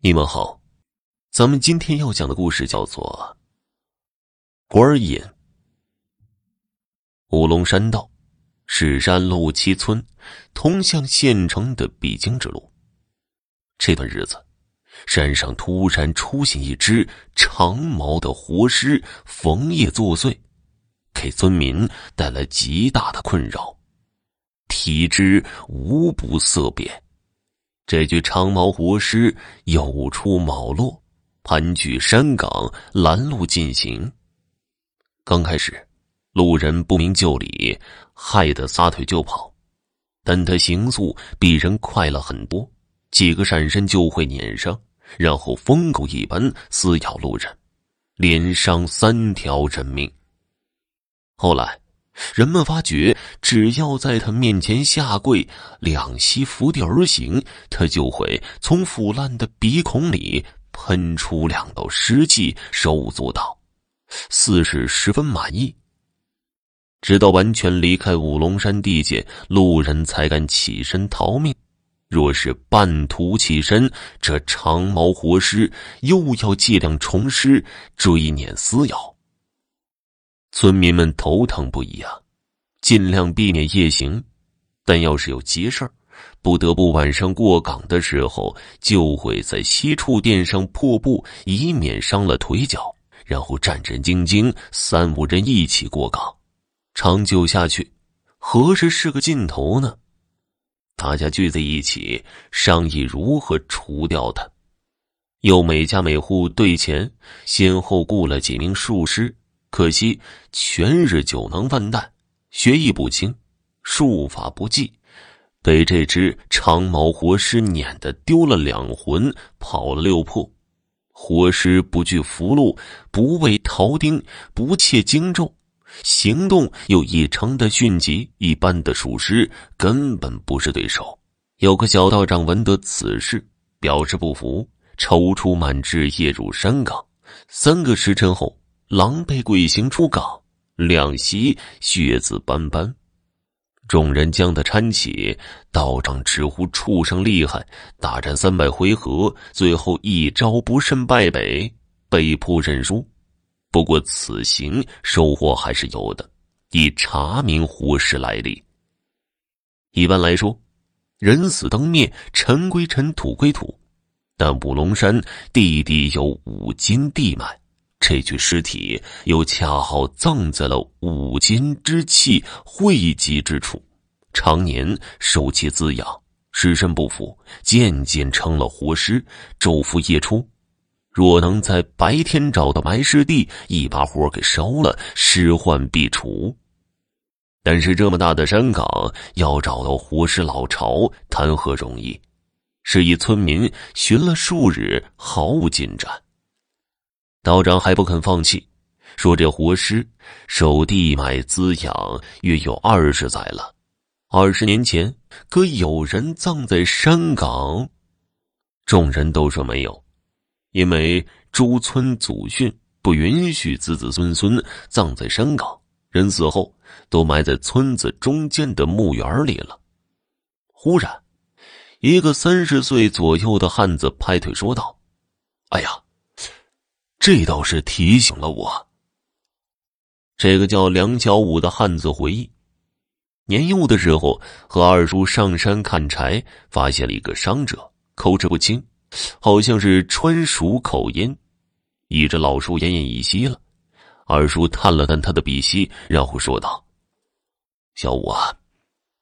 你们好，咱们今天要讲的故事叫做《官瘾》。五龙山道是山路七村通向县城的必经之路。这段日子，山上突然出现一只长毛的活尸，逢夜作祟，给村民带来极大的困扰。体质无不色变。这具长毛活尸有出卯落，盘踞山岗拦路进行。刚开始，路人不明就里，害得撒腿就跑。但他行速比人快了很多，几个闪身就会撵上，然后疯狗一般撕咬路人，连伤三条人命。后来。人们发觉，只要在他面前下跪，两膝伏地而行，他就会从腐烂的鼻孔里喷出两道湿气，手舞足蹈：“似是十分满意。”直到完全离开五龙山地界，路人才敢起身逃命。若是半途起身，这长毛活尸又要借量重施，追撵撕咬。村民们头疼不已啊，尽量避免夜行，但要是有急事儿，不得不晚上过岗的时候，就会在西处垫上破布，以免伤了腿脚，然后战战兢兢，三五人一起过岗。长久下去，何时是个尽头呢？大家聚在一起商议如何除掉他，又每家每户对钱，先后雇了几名术师。可惜全日酒囊饭袋，学艺不精，术法不济，被这只长毛活尸撵得丢了两魂，跑了六魄。活尸不惧符箓，不畏庖丁，不怯荆咒，行动又异常的迅疾，一般的术师根本不是对手。有个小道长闻得此事，表示不服，踌躇满志，夜入山岗。三个时辰后。狼狈鬼行出岗，两膝血渍斑斑。众人将他搀起，道长直呼畜生厉害，大战三百回合，最后一招不慎败北，被迫认输。不过此行收获还是有的，以查明活尸来历。一般来说，人死灯灭，尘归尘，土归土，但五龙山地地有五金地脉。这具尸体又恰好葬在了五金之气汇集之处，常年受其滋养，尸身不腐，渐渐成了活尸。昼伏夜出，若能在白天找到埋尸地，一把火给烧了，尸患必除。但是这么大的山岗，要找到活尸老巢，谈何容易？是一村民寻了数日，毫无进展。道长还不肯放弃，说：“这活尸受地脉滋养，约有二十载了。二十年前，可有人葬在山岗？”众人都说没有，因为朱村祖训不允许子子孙孙葬在山岗，人死后都埋在村子中间的墓园里了。忽然，一个三十岁左右的汉子拍腿说道：“哎呀！”这倒是提醒了我。这个叫梁小武的汉子回忆，年幼的时候和二叔上山砍柴，发现了一个伤者，口齿不清，好像是川蜀口音。倚着老树奄奄一息了，二叔探了探他的鼻息，然后说道：“小武啊，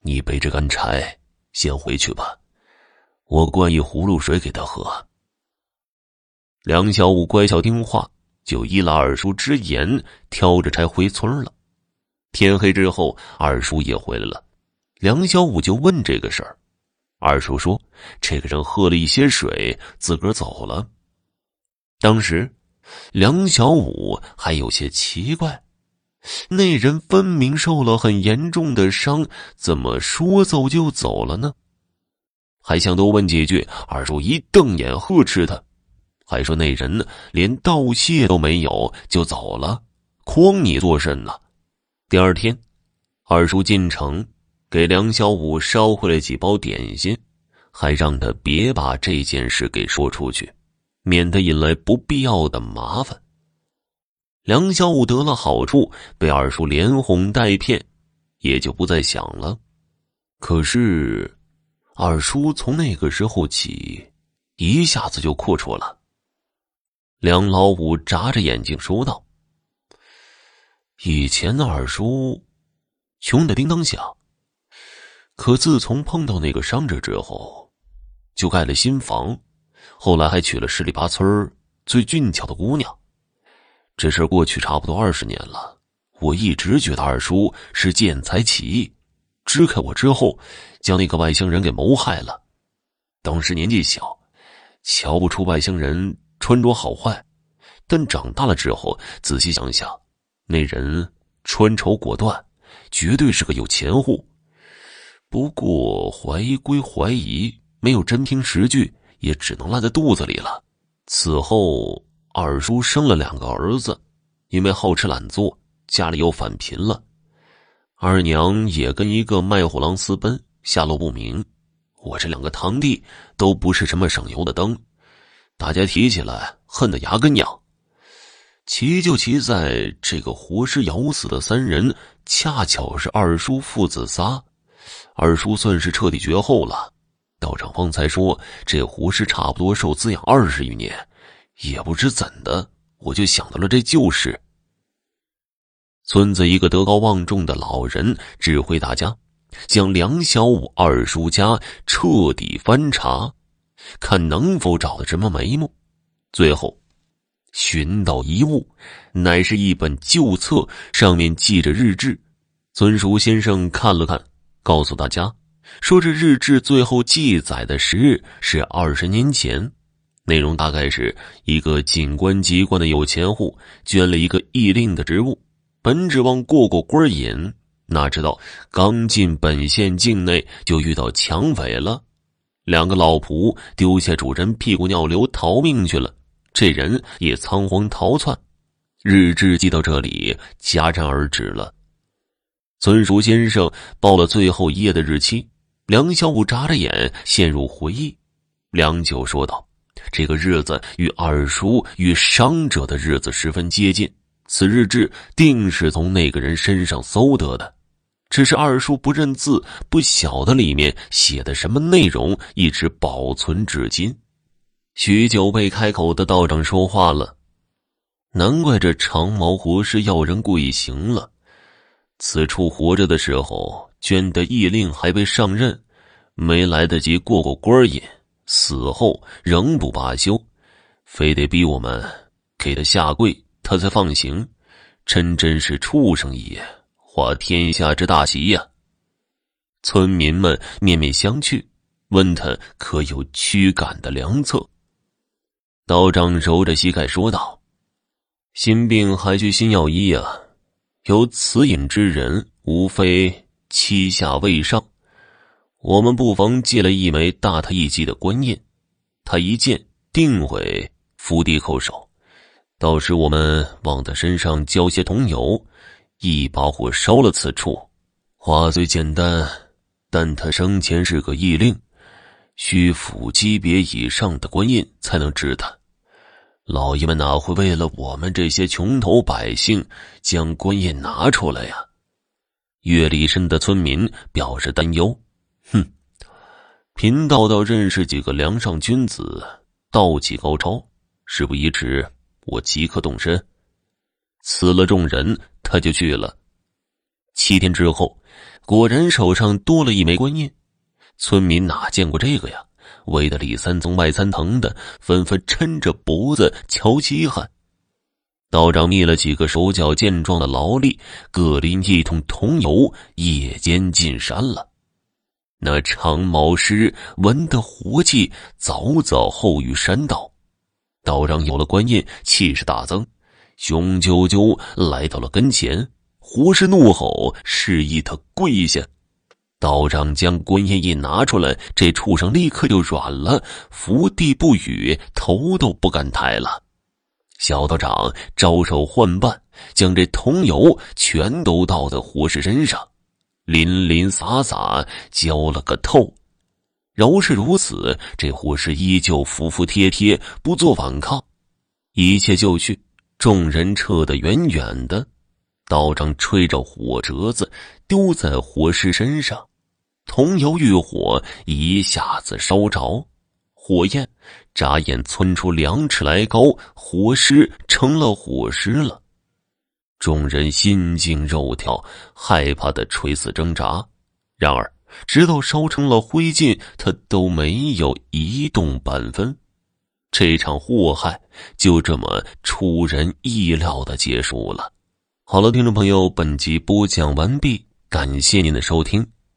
你背着干柴先回去吧，我灌一葫芦水给他喝。”梁小武乖巧听话，就依了二叔之言，挑着柴回村了。天黑之后，二叔也回来了，梁小武就问这个事儿。二叔说：“这个人喝了一些水，自个儿走了。”当时，梁小武还有些奇怪，那人分明受了很严重的伤，怎么说走就走了呢？还想多问几句，二叔一瞪眼呵斥他。还说那人呢连道谢都没有就走了，诓你做甚呢？第二天，二叔进城给梁小武捎回来几包点心，还让他别把这件事给说出去，免得引来不必要的麻烦。梁小武得了好处，被二叔连哄带骗，也就不再想了。可是，二叔从那个时候起，一下子就阔绰了。梁老五眨着眼睛说道：“以前的二叔，穷的叮当响。可自从碰到那个伤者之后，就盖了新房，后来还娶了十里八村最俊俏的姑娘。这事过去差不多二十年了，我一直觉得二叔是见财起意，支开我之后，将那个外星人给谋害了。当时年纪小，瞧不出外星人。”穿着好坏，但长大了之后仔细想想，那人穿绸果断，绝对是个有钱户。不过怀疑归怀疑，没有真凭实据，也只能烂在肚子里了。此后，二叔生了两个儿子，因为好吃懒做，家里又返贫了。二娘也跟一个卖货郎私奔，下落不明。我这两个堂弟都不是什么省油的灯。大家提起来恨得牙根痒，奇就奇在这个活尸咬死的三人，恰巧是二叔父子仨。二叔算是彻底绝后了。道长方才说这活尸差不多受滋养二十余年，也不知怎的，我就想到了这旧事。村子一个德高望重的老人指挥大家，将梁小武二叔家彻底翻查。看能否找到什么眉目，最后寻到一物，乃是一本旧册，上面记着日志。尊叔先生看了看，告诉大家说：“这日志最后记载的时日是二十年前，内容大概是一个警官籍贯的有钱户捐了一个义令的职务，本指望过过官瘾，哪知道刚进本县境内就遇到抢匪了。”两个老仆丢下主人屁股尿流逃命去了，这人也仓皇逃窜。日志记到这里戛然而止了。村叔先生报了最后一页的日期，梁小武眨着眼陷入回忆，良久说道：“这个日子与二叔与伤者的日子十分接近，此日志定是从那个人身上搜得的。”只是二叔不认字，不晓得里面写的什么内容，一直保存至今。许久未开口的道长说话了：“难怪这长毛活尸要人跪行了。此处活着的时候捐的义令还未上任，没来得及过过官瘾，死后仍不罢休，非得逼我们给他下跪，他才放行。真真是畜生也！”化天下之大喜呀！村民们面面相觑，问他可有驱赶的良策。道长揉着膝盖说道：“心病还需心药医呀，有此瘾之人，无非膝下未上。我们不妨借了一枚大他一级的官印，他一见定会伏地叩首。到时我们往他身上浇些桐油。”一把火烧了此处，话虽简单，但他生前是个义令，需府级别以上的官印才能治他。老爷们哪会为了我们这些穷头百姓将官印拿出来呀？阅历深的村民表示担忧。哼，贫道倒认识几个梁上君子，道气高超，事不宜迟，我即刻动身。辞了众人。他就去了。七天之后，果然手上多了一枚官印。村民哪见过这个呀？围得里三层外三层的，纷纷抻着脖子瞧稀罕。道长觅了几个手脚健壮的劳力，各拎一桶桐油，夜间进山了。那长毛狮闻得活气，早早后于山道。道长有了官印，气势大增。雄赳赳来到了跟前，胡氏怒吼，示意他跪下。道长将观音一拿出来，这畜生立刻就软了，伏地不语，头都不敢抬了。小道长招手换伴，将这桐油全都倒在胡氏身上，淋淋洒洒浇了个透。饶是如此，这火势依旧服服帖帖，不做反抗。一切就绪，众人撤得远远的。道长吹着火折子，丢在火尸身上，桐油遇火，一下子烧着，火焰眨眼窜出两尺来高，火尸成了火尸了。众人心惊肉跳，害怕的垂死挣扎。然而，直到烧成了灰烬，他都没有移动半分。这场祸害就这么出人意料的结束了。好了，听众朋友，本集播讲完毕，感谢您的收听。